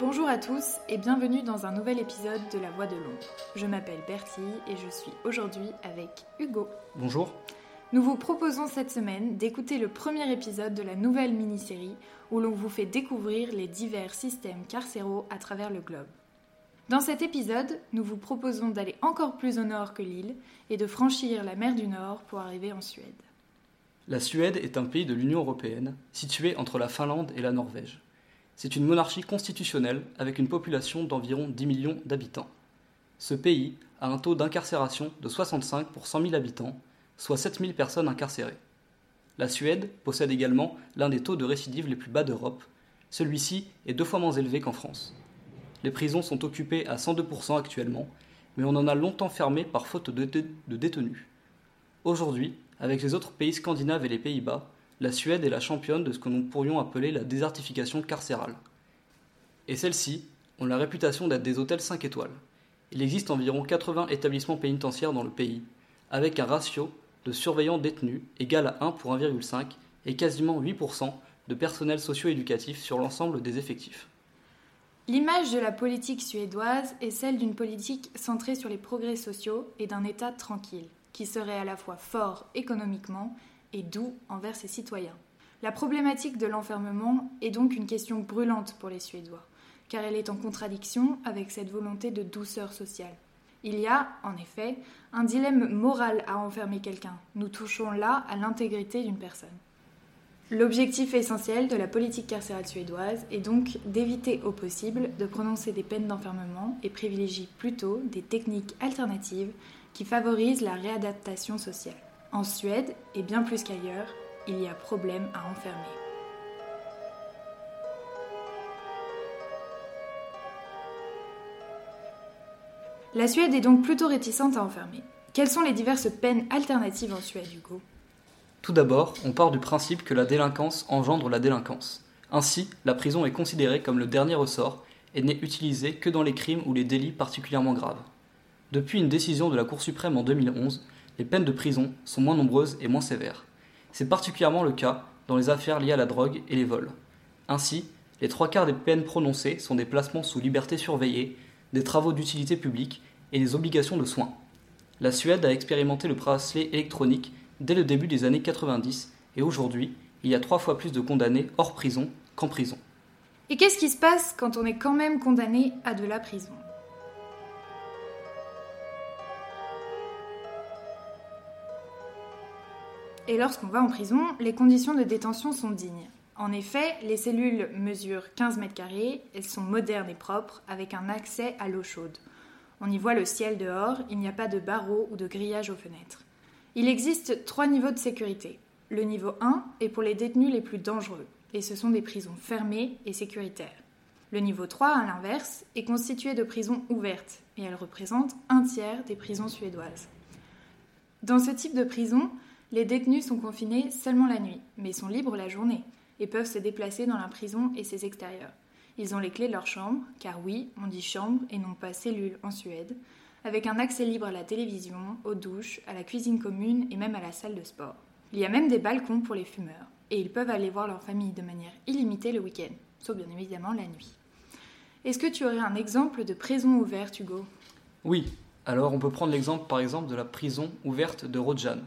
Bonjour à tous et bienvenue dans un nouvel épisode de La Voix de Londres. Je m'appelle Bertie et je suis aujourd'hui avec Hugo. Bonjour. Nous vous proposons cette semaine d'écouter le premier épisode de la nouvelle mini-série où l'on vous fait découvrir les divers systèmes carcéraux à travers le globe. Dans cet épisode, nous vous proposons d'aller encore plus au nord que l'île et de franchir la mer du Nord pour arriver en Suède. La Suède est un pays de l'Union européenne, situé entre la Finlande et la Norvège. C'est une monarchie constitutionnelle avec une population d'environ 10 millions d'habitants. Ce pays a un taux d'incarcération de 65 pour 100 000 habitants, soit 7 000 personnes incarcérées. La Suède possède également l'un des taux de récidive les plus bas d'Europe. Celui-ci est deux fois moins élevé qu'en France. Les prisons sont occupées à 102% actuellement, mais on en a longtemps fermé par faute de, de détenus. Aujourd'hui, avec les autres pays scandinaves et les Pays-Bas, la Suède est la championne de ce que nous pourrions appeler la désertification carcérale. Et celles-ci ont la réputation d'être des hôtels 5 étoiles. Il existe environ 80 établissements pénitentiaires dans le pays, avec un ratio de surveillants détenus égal à 1 pour 1,5 et quasiment 8% de personnel socio-éducatif sur l'ensemble des effectifs. L'image de la politique suédoise est celle d'une politique centrée sur les progrès sociaux et d'un État tranquille, qui serait à la fois fort économiquement et doux envers ses citoyens. La problématique de l'enfermement est donc une question brûlante pour les Suédois, car elle est en contradiction avec cette volonté de douceur sociale. Il y a, en effet, un dilemme moral à enfermer quelqu'un. Nous touchons là à l'intégrité d'une personne. L'objectif essentiel de la politique carcérale suédoise est donc d'éviter au possible de prononcer des peines d'enfermement et privilégie plutôt des techniques alternatives qui favorisent la réadaptation sociale. En Suède, et bien plus qu'ailleurs, il y a problème à enfermer. La Suède est donc plutôt réticente à enfermer. Quelles sont les diverses peines alternatives en Suède, Hugo? Tout d'abord, on part du principe que la délinquance engendre la délinquance. Ainsi, la prison est considérée comme le dernier ressort et n'est utilisée que dans les crimes ou les délits particulièrement graves. Depuis une décision de la Cour suprême en 2011, les peines de prison sont moins nombreuses et moins sévères. C'est particulièrement le cas dans les affaires liées à la drogue et les vols. Ainsi, les trois quarts des peines prononcées sont des placements sous liberté surveillée, des travaux d'utilité publique et des obligations de soins. La Suède a expérimenté le bracelet électronique dès le début des années 90 et aujourd'hui, il y a trois fois plus de condamnés hors prison qu'en prison. Et qu'est-ce qui se passe quand on est quand même condamné à de la prison? Et lorsqu'on va en prison, les conditions de détention sont dignes. En effet, les cellules mesurent 15 mètres carrés, elles sont modernes et propres, avec un accès à l'eau chaude. On y voit le ciel dehors, il n'y a pas de barreaux ou de grillage aux fenêtres. Il existe trois niveaux de sécurité. Le niveau 1 est pour les détenus les plus dangereux, et ce sont des prisons fermées et sécuritaires. Le niveau 3, à l'inverse, est constitué de prisons ouvertes, et elle représente un tiers des prisons suédoises. Dans ce type de prison, les détenus sont confinés seulement la nuit, mais sont libres la journée, et peuvent se déplacer dans la prison et ses extérieurs. Ils ont les clés de leur chambre, car oui, on dit chambre et non pas cellule en Suède, avec un accès libre à la télévision, aux douches, à la cuisine commune et même à la salle de sport. Il y a même des balcons pour les fumeurs, et ils peuvent aller voir leur famille de manière illimitée le week-end, sauf bien évidemment la nuit. Est-ce que tu aurais un exemple de prison ouverte, Hugo? Oui, alors on peut prendre l'exemple par exemple de la prison ouverte de Rodjan.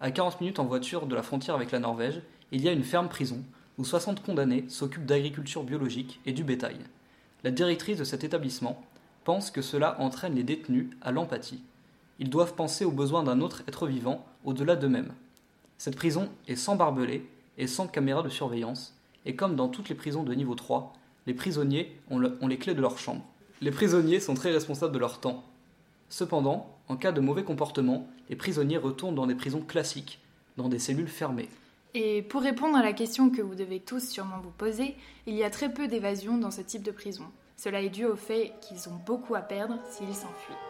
À 40 minutes en voiture de la frontière avec la Norvège, il y a une ferme prison où 60 condamnés s'occupent d'agriculture biologique et du bétail. La directrice de cet établissement pense que cela entraîne les détenus à l'empathie. Ils doivent penser aux besoins d'un autre être vivant au-delà d'eux-mêmes. Cette prison est sans barbelés et sans caméra de surveillance, et comme dans toutes les prisons de niveau 3, les prisonniers ont, ont les clés de leur chambre. Les prisonniers sont très responsables de leur temps. Cependant, en cas de mauvais comportement, les prisonniers retournent dans des prisons classiques, dans des cellules fermées. Et pour répondre à la question que vous devez tous sûrement vous poser, il y a très peu d'évasion dans ce type de prison. Cela est dû au fait qu'ils ont beaucoup à perdre s'ils s'enfuient.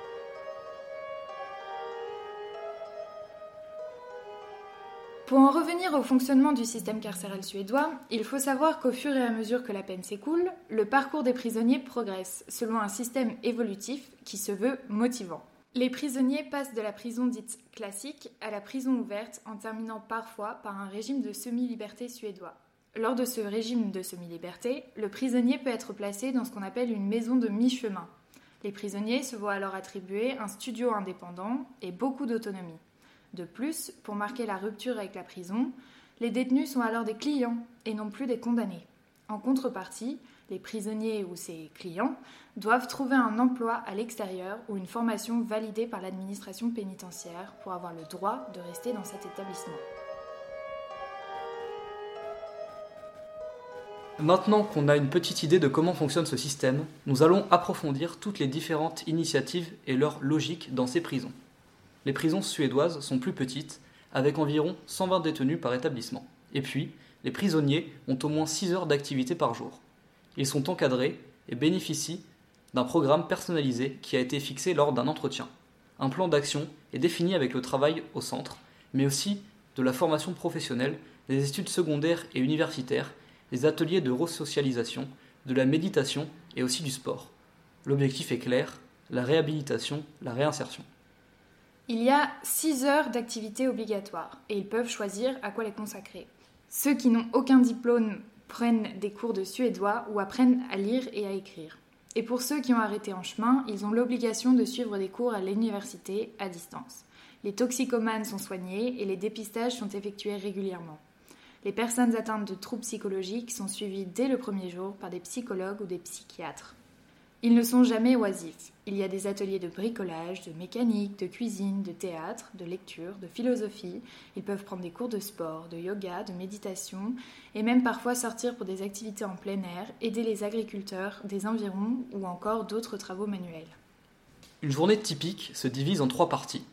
Pour en revenir au fonctionnement du système carcéral suédois, il faut savoir qu'au fur et à mesure que la peine s'écoule, le parcours des prisonniers progresse selon un système évolutif qui se veut motivant. Les prisonniers passent de la prison dite classique à la prison ouverte en terminant parfois par un régime de semi-liberté suédois. Lors de ce régime de semi-liberté, le prisonnier peut être placé dans ce qu'on appelle une maison de mi-chemin. Les prisonniers se voient alors attribuer un studio indépendant et beaucoup d'autonomie. De plus, pour marquer la rupture avec la prison, les détenus sont alors des clients et non plus des condamnés. En contrepartie, les prisonniers ou ses clients doivent trouver un emploi à l'extérieur ou une formation validée par l'administration pénitentiaire pour avoir le droit de rester dans cet établissement. Maintenant qu'on a une petite idée de comment fonctionne ce système, nous allons approfondir toutes les différentes initiatives et leur logique dans ces prisons. Les prisons suédoises sont plus petites, avec environ 120 détenus par établissement. Et puis, les prisonniers ont au moins 6 heures d'activité par jour. Ils sont encadrés et bénéficient d'un programme personnalisé qui a été fixé lors d'un entretien. Un plan d'action est défini avec le travail au centre, mais aussi de la formation professionnelle, des études secondaires et universitaires des ateliers de resocialisation, de la méditation et aussi du sport. L'objectif est clair, la réhabilitation, la réinsertion. Il y a 6 heures d'activité obligatoire et ils peuvent choisir à quoi les consacrer. Ceux qui n'ont aucun diplôme prennent des cours de suédois ou apprennent à lire et à écrire. Et pour ceux qui ont arrêté en chemin, ils ont l'obligation de suivre des cours à l'université à distance. Les toxicomanes sont soignés et les dépistages sont effectués régulièrement. Les personnes atteintes de troubles psychologiques sont suivies dès le premier jour par des psychologues ou des psychiatres. Ils ne sont jamais oisifs. Il y a des ateliers de bricolage, de mécanique, de cuisine, de théâtre, de lecture, de philosophie. Ils peuvent prendre des cours de sport, de yoga, de méditation et même parfois sortir pour des activités en plein air, aider les agriculteurs des environs ou encore d'autres travaux manuels. Une journée typique se divise en trois parties.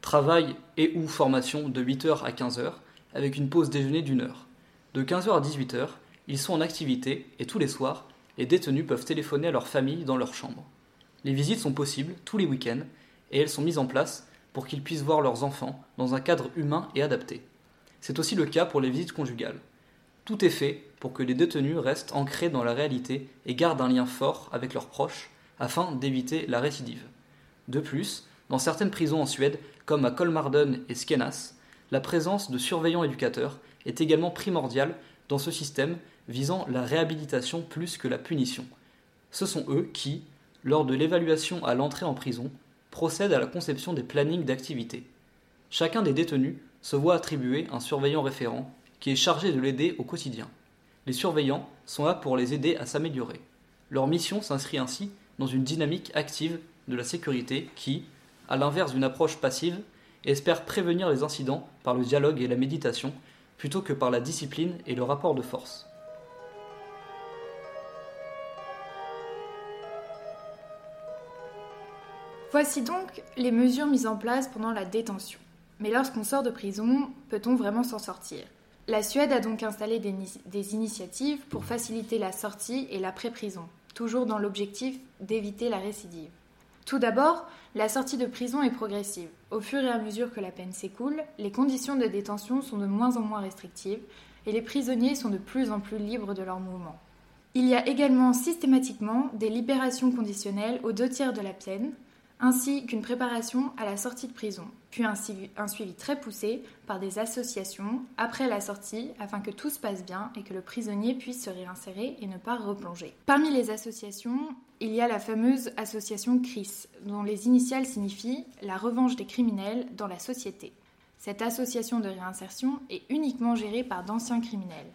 Travail et ou formation de 8h à 15h, avec une pause déjeuner d'une heure. De 15h à 18h, ils sont en activité et tous les soirs, les détenus peuvent téléphoner à leur famille dans leur chambre. Les visites sont possibles tous les week-ends et elles sont mises en place pour qu'ils puissent voir leurs enfants dans un cadre humain et adapté. C'est aussi le cas pour les visites conjugales. Tout est fait pour que les détenus restent ancrés dans la réalité et gardent un lien fort avec leurs proches afin d'éviter la récidive. De plus, dans certaines prisons en Suède, comme à Kolmarden et Skenas, la présence de surveillants éducateurs est également primordiale dans ce système visant la réhabilitation plus que la punition. Ce sont eux qui, lors de l'évaluation à l'entrée en prison, procèdent à la conception des plannings d'activité. Chacun des détenus se voit attribuer un surveillant référent qui est chargé de l'aider au quotidien. Les surveillants sont là pour les aider à s'améliorer. Leur mission s'inscrit ainsi dans une dynamique active de la sécurité qui, à l'inverse d'une approche passive, espère prévenir les incidents par le dialogue et la méditation plutôt que par la discipline et le rapport de force. Voici donc les mesures mises en place pendant la détention. Mais lorsqu'on sort de prison, peut-on vraiment s'en sortir? La Suède a donc installé des, initiatives pour faciliter la sortie et l'après-prison, toujours dans l'objectif d'éviter la récidive. Tout d'abord, la sortie de prison est progressive. Au fur et à mesure que la peine s'écoule, les conditions de détention sont de moins en moins restrictives et les prisonniers sont de plus en plus libres de leurs mouvements. Il y a également systématiquement des libérations conditionnelles aux deux tiers de la peine, ainsi qu'une préparation à la sortie de prison, puis un, suivi très poussé par des associations après la sortie afin que tout se passe bien et que le prisonnier puisse se réinsérer et ne pas replonger. Parmi les associations, il y a la fameuse association CRIS, dont les initiales signifient la revanche des criminels dans la société. Cette association de réinsertion est uniquement gérée par d'anciens criminels.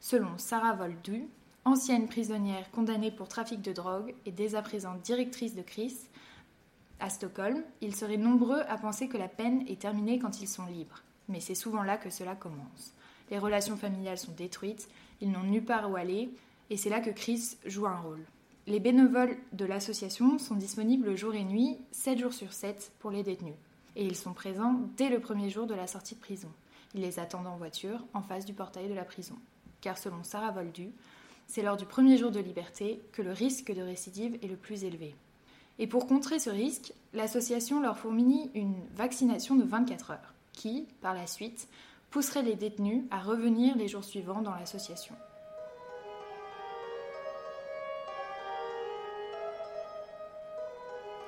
Selon Sarah Voldu, ancienne prisonnière condamnée pour trafic de drogue et dès à présent directrice de CRIS, à Stockholm, ils seraient nombreux à penser que la peine est terminée quand ils sont libres. Mais c'est souvent là que cela commence. Les relations familiales sont détruites, ils n'ont nulle part où aller, et c'est là que Chris joue un rôle. Les bénévoles de l'association sont disponibles jour et nuit, 7 jours sur 7, pour les détenus. Et ils sont présents dès le premier jour de la sortie de prison. Ils les attendent en voiture, en face du portail de la prison. Car selon Sarah Voldu, c'est lors du premier jour de liberté que le risque de récidive est le plus élevé. Et pour contrer ce risque, l'association leur fournit une vaccination de 24 heures, qui, par la suite, pousserait les détenus à revenir les jours suivants dans l'association.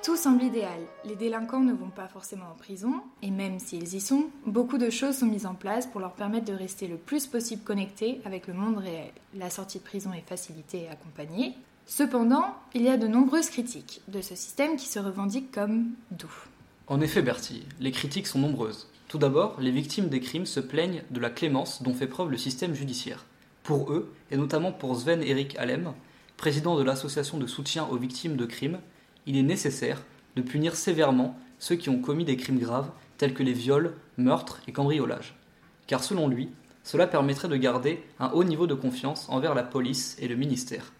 Tout semble idéal. Les délinquants ne vont pas forcément en prison, et même s'ils y sont, beaucoup de choses sont mises en place pour leur permettre de rester le plus possible connectés avec le monde réel. La sortie de prison est facilitée et accompagnée. Cependant, il y a de nombreuses critiques de ce système qui se revendique comme doux. En effet, Bertie, les critiques sont nombreuses. Tout d'abord, les victimes des crimes se plaignent de la clémence dont fait preuve le système judiciaire. Pour eux, et notamment pour Sven Erik Alem, président de l'association de soutien aux victimes de crimes, il est nécessaire de punir sévèrement ceux qui ont commis des crimes graves tels que les viols, meurtres et cambriolages. Car selon lui, cela permettrait de garder un haut niveau de confiance envers la police et le ministère.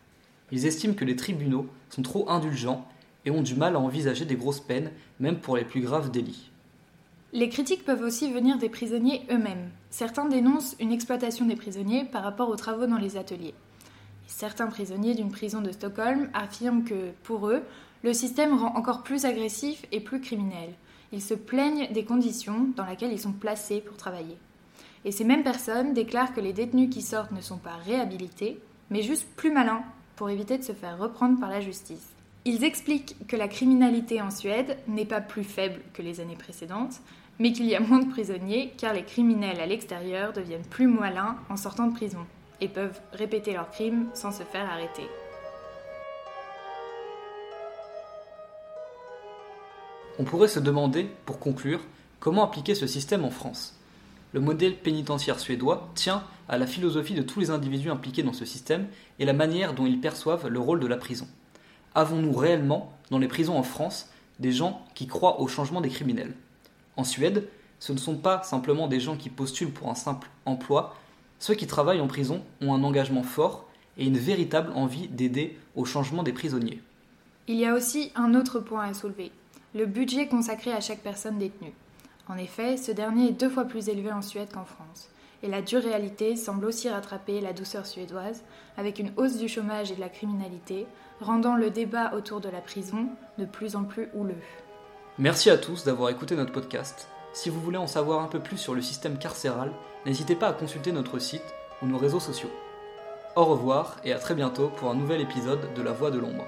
Ils estiment que les tribunaux sont trop indulgents et ont du mal à envisager des grosses peines, même pour les plus graves délits. Les critiques peuvent aussi venir des prisonniers eux-mêmes. Certains dénoncent une exploitation des prisonniers par rapport aux travaux dans les ateliers. Certains prisonniers d'une prison de Stockholm affirment que, pour eux, le système rend encore plus agressif et plus criminel. Ils se plaignent des conditions dans lesquelles ils sont placés pour travailler. Et ces mêmes personnes déclarent que les détenus qui sortent ne sont pas réhabilités, mais juste plus malins pour éviter de se faire reprendre par la justice. Ils expliquent que la criminalité en Suède n'est pas plus faible que les années précédentes, mais qu'il y a moins de prisonniers car les criminels à l'extérieur deviennent plus malins en sortant de prison et peuvent répéter leurs crimes sans se faire arrêter. On pourrait se demander, pour conclure, comment appliquer ce système en France. Le modèle pénitentiaire suédois tient à la philosophie de tous les individus impliqués dans ce système et la manière dont ils perçoivent le rôle de la prison. Avons-nous réellement, dans les prisons en France, des gens qui croient au changement des criminels? En Suède, ce ne sont pas simplement des gens qui postulent pour un simple emploi, ceux qui travaillent en prison ont un engagement fort et une véritable envie d'aider au changement des prisonniers. Il y a aussi un autre point à soulever, le budget consacré à chaque personne détenue. En effet, ce dernier est deux fois plus élevé en Suède qu'en France. Et la dure réalité semble aussi rattraper la douceur suédoise, avec une hausse du chômage et de la criminalité, rendant le débat autour de la prison de plus en plus houleux. Merci à tous d'avoir écouté notre podcast. Si vous voulez en savoir un peu plus sur le système carcéral, n'hésitez pas à consulter notre site ou nos réseaux sociaux. Au revoir et à très bientôt pour un nouvel épisode de La Voix de l'ombre.